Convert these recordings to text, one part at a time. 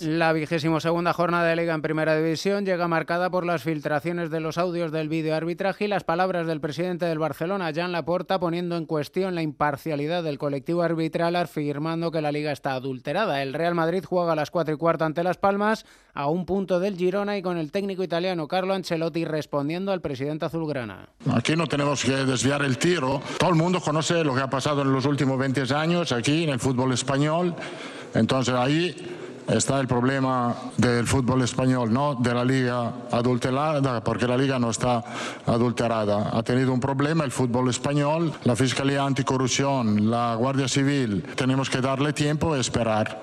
La vigésimo segunda jornada de Liga en Primera División llega marcada por las filtraciones de los audios del vídeo arbitraje y las palabras del presidente del Barcelona, Jan Laporta, poniendo en cuestión la imparcialidad del colectivo arbitral, afirmando que la Liga está adulterada. El Real Madrid juega a las cuatro y cuarto ante Las Palmas, a un punto del Girona y con el técnico italiano Carlo Ancelotti respondiendo al presidente azulgrana. Aquí no tenemos que desviar el tiro. Todo el mundo conoce lo que ha pasado en los últimos 20 años aquí en el fútbol español. Entonces ahí está el problema del fútbol español, no de la liga adulterada, porque la liga no está adulterada. Ha tenido un problema el fútbol español, la Fiscalía Anticorrupción, la Guardia Civil. Tenemos que darle tiempo y esperar.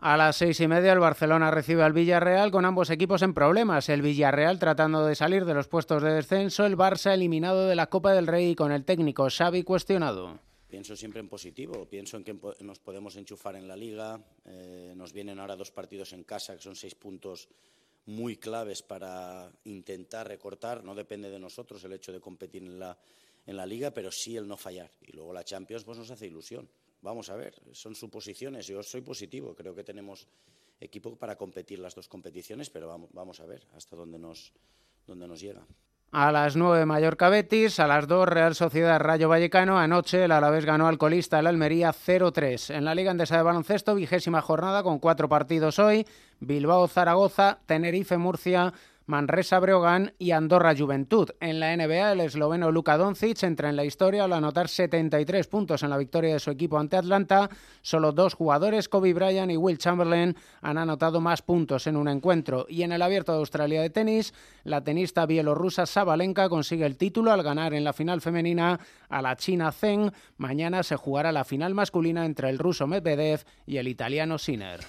A las seis y media el Barcelona recibe al Villarreal con ambos equipos en problemas. El Villarreal tratando de salir de los puestos de descenso, el Barça eliminado de la Copa del Rey y con el técnico Xavi cuestionado. Pienso siempre en positivo, pienso en que nos podemos enchufar en la liga, eh, nos vienen ahora dos partidos en casa que son seis puntos muy claves para intentar recortar, no depende de nosotros el hecho de competir en la, en la liga, pero sí el no fallar. Y luego la Champions pues nos hace ilusión. Vamos a ver, son suposiciones, yo soy positivo, creo que tenemos equipo para competir las dos competiciones, pero vamos, vamos a ver hasta dónde nos, dónde nos llega. A las 9 Mallorca Betis, a las 2 Real Sociedad Rayo Vallecano. Anoche el Alavés ganó al colista el Almería 0-3. En la Liga Andesa de Baloncesto, vigésima jornada con cuatro partidos hoy. Bilbao Zaragoza, Tenerife Murcia, Manresa Breogán y Andorra Juventud. En la NBA, el esloveno Luka Doncic entra en la historia al anotar 73 puntos en la victoria de su equipo ante Atlanta. Solo dos jugadores, Kobe Bryant y Will Chamberlain, han anotado más puntos en un encuentro. Y en el Abierto de Australia de tenis, la tenista bielorrusa Sabalenka consigue el título al ganar en la final femenina a la China Zheng. Mañana se jugará la final masculina entre el ruso Medvedev y el italiano Sinner.